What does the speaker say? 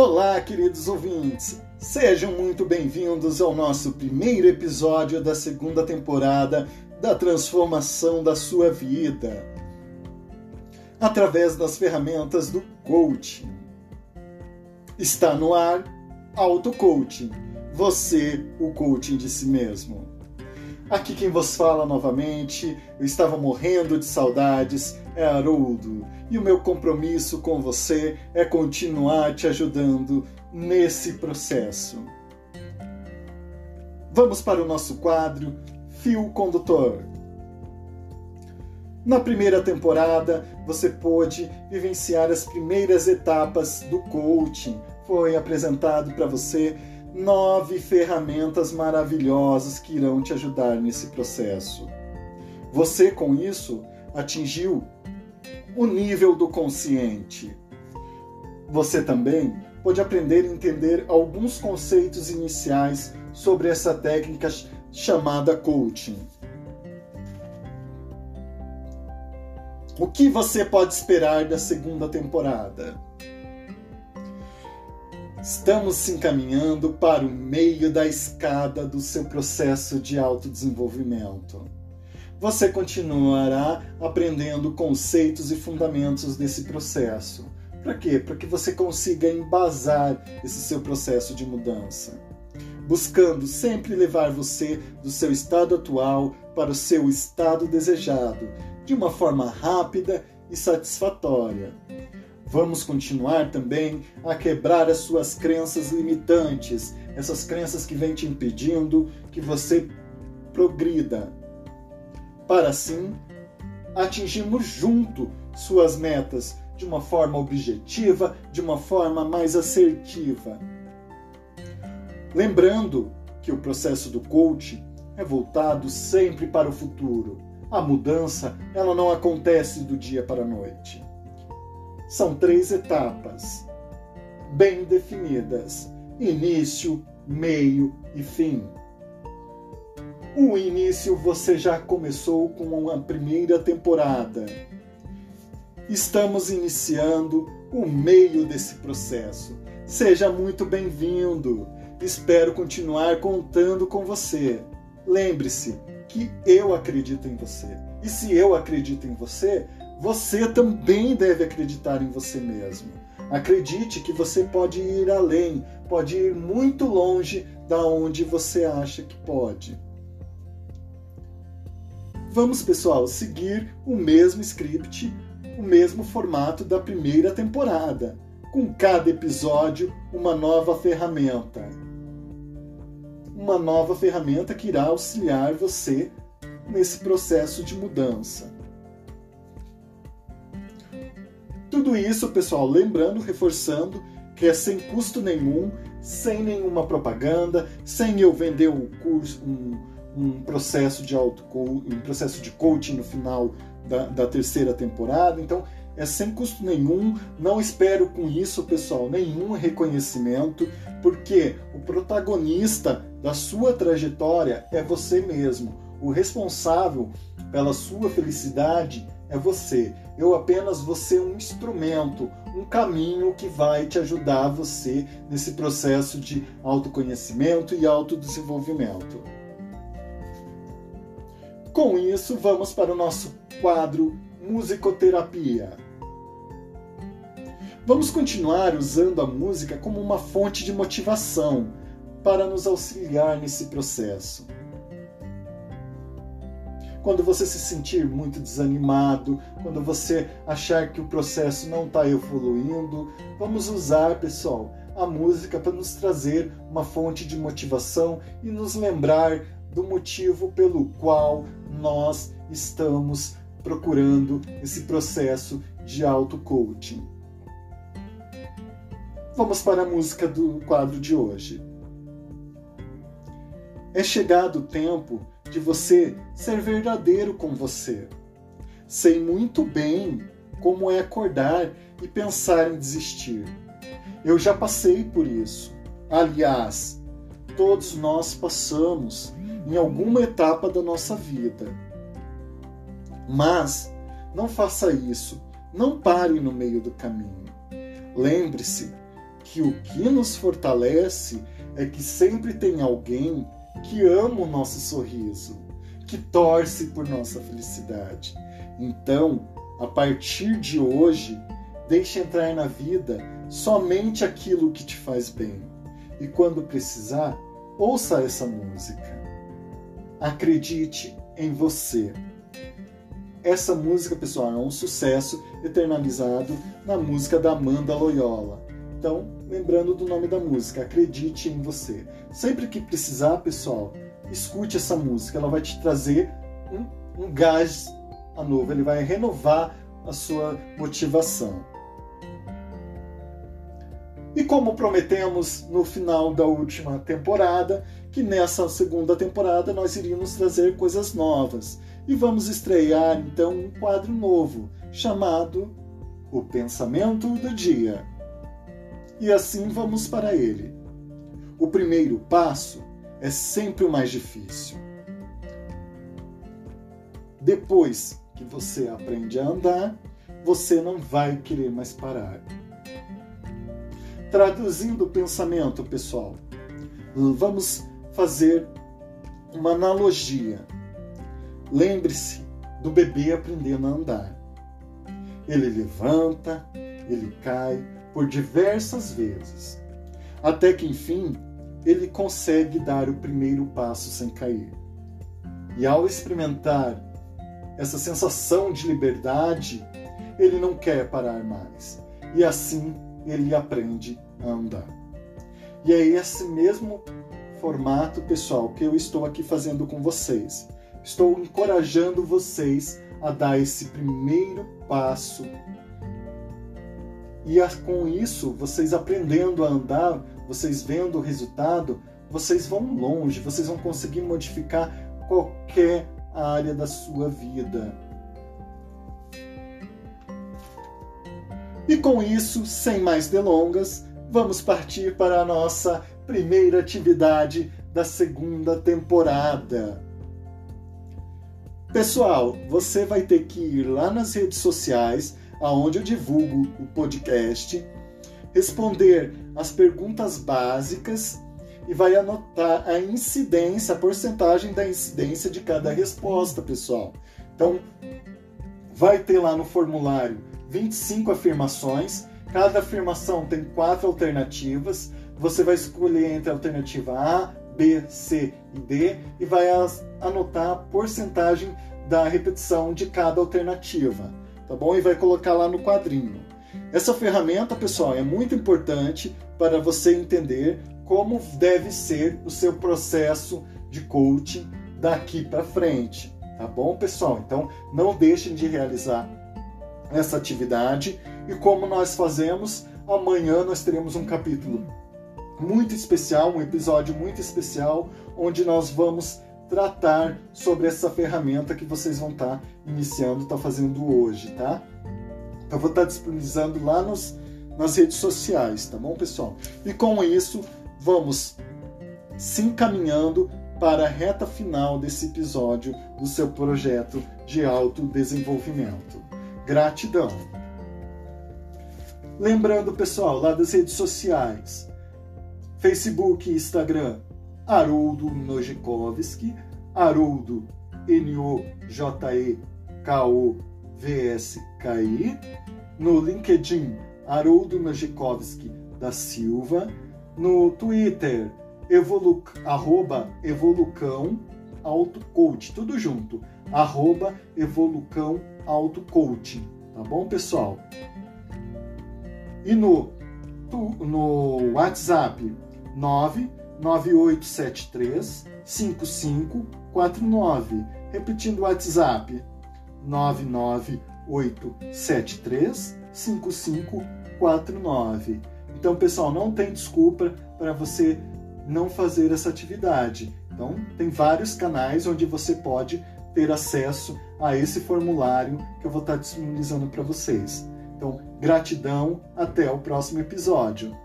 Olá, queridos ouvintes! Sejam muito bem-vindos ao nosso primeiro episódio da segunda temporada da transformação da sua vida através das ferramentas do coaching. Está no ar Auto Coaching, você, o coaching de si mesmo. Aqui quem vos fala novamente, eu estava morrendo de saudades, é Haroldo, e o meu compromisso com você é continuar te ajudando nesse processo. Vamos para o nosso quadro Fio Condutor. Na primeira temporada, você pôde vivenciar as primeiras etapas do coaching. Foi apresentado para você nove ferramentas maravilhosas que irão te ajudar nesse processo. Você, com isso, atingiu o nível do consciente. Você também pode aprender a entender alguns conceitos iniciais sobre essa técnica chamada coaching. O que você pode esperar da segunda temporada? Estamos se encaminhando para o meio da escada do seu processo de autodesenvolvimento. Você continuará aprendendo conceitos e fundamentos desse processo. Para quê? Para que você consiga embasar esse seu processo de mudança, buscando sempre levar você do seu estado atual para o seu estado desejado, de uma forma rápida e satisfatória Vamos continuar também a quebrar as suas crenças limitantes, essas crenças que vêm te impedindo que você progrida. Para assim atingirmos junto suas metas de uma forma objetiva, de uma forma mais assertiva. Lembrando que o processo do coach é voltado sempre para o futuro. A mudança, ela não acontece do dia para a noite. São três etapas bem definidas: início, meio e fim. O início você já começou com a primeira temporada. Estamos iniciando o meio desse processo. Seja muito bem-vindo. Espero continuar contando com você. Lembre-se que eu acredito em você. E se eu acredito em você, você também deve acreditar em você mesmo. Acredite que você pode ir além, pode ir muito longe da onde você acha que pode. Vamos, pessoal, seguir o mesmo script, o mesmo formato da primeira temporada, com cada episódio uma nova ferramenta. Uma nova ferramenta que irá auxiliar você nesse processo de mudança. Tudo isso, pessoal, lembrando, reforçando que é sem custo nenhum, sem nenhuma propaganda, sem eu vender um curso, um, um processo de auto um processo de coaching no final da, da terceira temporada. Então, é sem custo nenhum. Não espero com isso, pessoal, nenhum reconhecimento, porque o protagonista da sua trajetória é você mesmo. O responsável pela sua felicidade é você. Eu apenas vou ser um instrumento, um caminho que vai te ajudar você nesse processo de autoconhecimento e autodesenvolvimento. Com isso, vamos para o nosso quadro Musicoterapia. Vamos continuar usando a música como uma fonte de motivação para nos auxiliar nesse processo quando você se sentir muito desanimado, quando você achar que o processo não está evoluindo, vamos usar, pessoal, a música para nos trazer uma fonte de motivação e nos lembrar do motivo pelo qual nós estamos procurando esse processo de auto-coaching. Vamos para a música do quadro de hoje. É chegado o tempo de você ser verdadeiro com você. Sei muito bem como é acordar e pensar em desistir. Eu já passei por isso. Aliás, todos nós passamos em alguma etapa da nossa vida. Mas não faça isso. Não pare no meio do caminho. Lembre-se que o que nos fortalece é que sempre tem alguém que ama o nosso sorriso, que torce por nossa felicidade. Então, a partir de hoje, deixe entrar na vida somente aquilo que te faz bem. E quando precisar, ouça essa música. Acredite em você. Essa música, pessoal, é um sucesso eternalizado na música da Amanda Loyola. Então, lembrando do nome da música, Acredite em Você. Sempre que precisar, pessoal, escute essa música, ela vai te trazer um, um gás a novo, ele vai renovar a sua motivação. E como prometemos no final da última temporada, que nessa segunda temporada nós iríamos trazer coisas novas. E vamos estrear então um quadro novo, chamado O Pensamento do Dia. E assim vamos para ele. O primeiro passo é sempre o mais difícil. Depois que você aprende a andar, você não vai querer mais parar. Traduzindo o pensamento, pessoal, vamos fazer uma analogia. Lembre-se do bebê aprendendo a andar. Ele levanta, ele cai por diversas vezes, até que enfim ele consegue dar o primeiro passo sem cair. E ao experimentar essa sensação de liberdade, ele não quer parar mais. E assim ele aprende a andar. E é esse mesmo formato, pessoal, que eu estou aqui fazendo com vocês. Estou encorajando vocês a dar esse primeiro passo. E com isso, vocês aprendendo a andar, vocês vendo o resultado, vocês vão longe, vocês vão conseguir modificar qualquer área da sua vida. E com isso, sem mais delongas, vamos partir para a nossa primeira atividade da segunda temporada. Pessoal, você vai ter que ir lá nas redes sociais, aonde eu divulgo o podcast, responder as perguntas básicas e vai anotar a incidência, a porcentagem da incidência de cada resposta, pessoal. Então, vai ter lá no formulário 25 afirmações, cada afirmação tem quatro alternativas. Você vai escolher entre a alternativa A, B, C e D e vai anotar a porcentagem da repetição de cada alternativa, tá bom? E vai colocar lá no quadrinho. Essa ferramenta, pessoal, é muito importante para você entender como deve ser o seu processo de coaching daqui para frente, tá bom, pessoal? Então, não deixem de realizar essa atividade e como nós fazemos, amanhã nós teremos um capítulo muito especial, um episódio muito especial, onde nós vamos tratar sobre essa ferramenta que vocês vão estar tá iniciando, estar tá fazendo hoje, tá? Então, eu vou estar tá disponibilizando lá nos, nas redes sociais, tá bom, pessoal? E com isso, vamos se encaminhando para a reta final desse episódio do seu projeto de autodesenvolvimento. Gratidão! Lembrando, pessoal, lá das redes sociais, Facebook e Instagram, Haroldo Nojikovski, Haroldo N-O-J-E-K-O-V-S-K-I, no LinkedIn, Haroldo Nojikovski da Silva, no Twitter, evolu, arroba evolucão autocoach, tudo junto, arroba evolucão autocoaching, tá bom, pessoal? E no, no WhatsApp, 99873 5549. Repetindo o WhatsApp, 99873 5549. Então, pessoal, não tem desculpa para você não fazer essa atividade. Então, tem vários canais onde você pode ter acesso a esse formulário que eu vou estar disponibilizando para vocês. Então, gratidão, até o próximo episódio.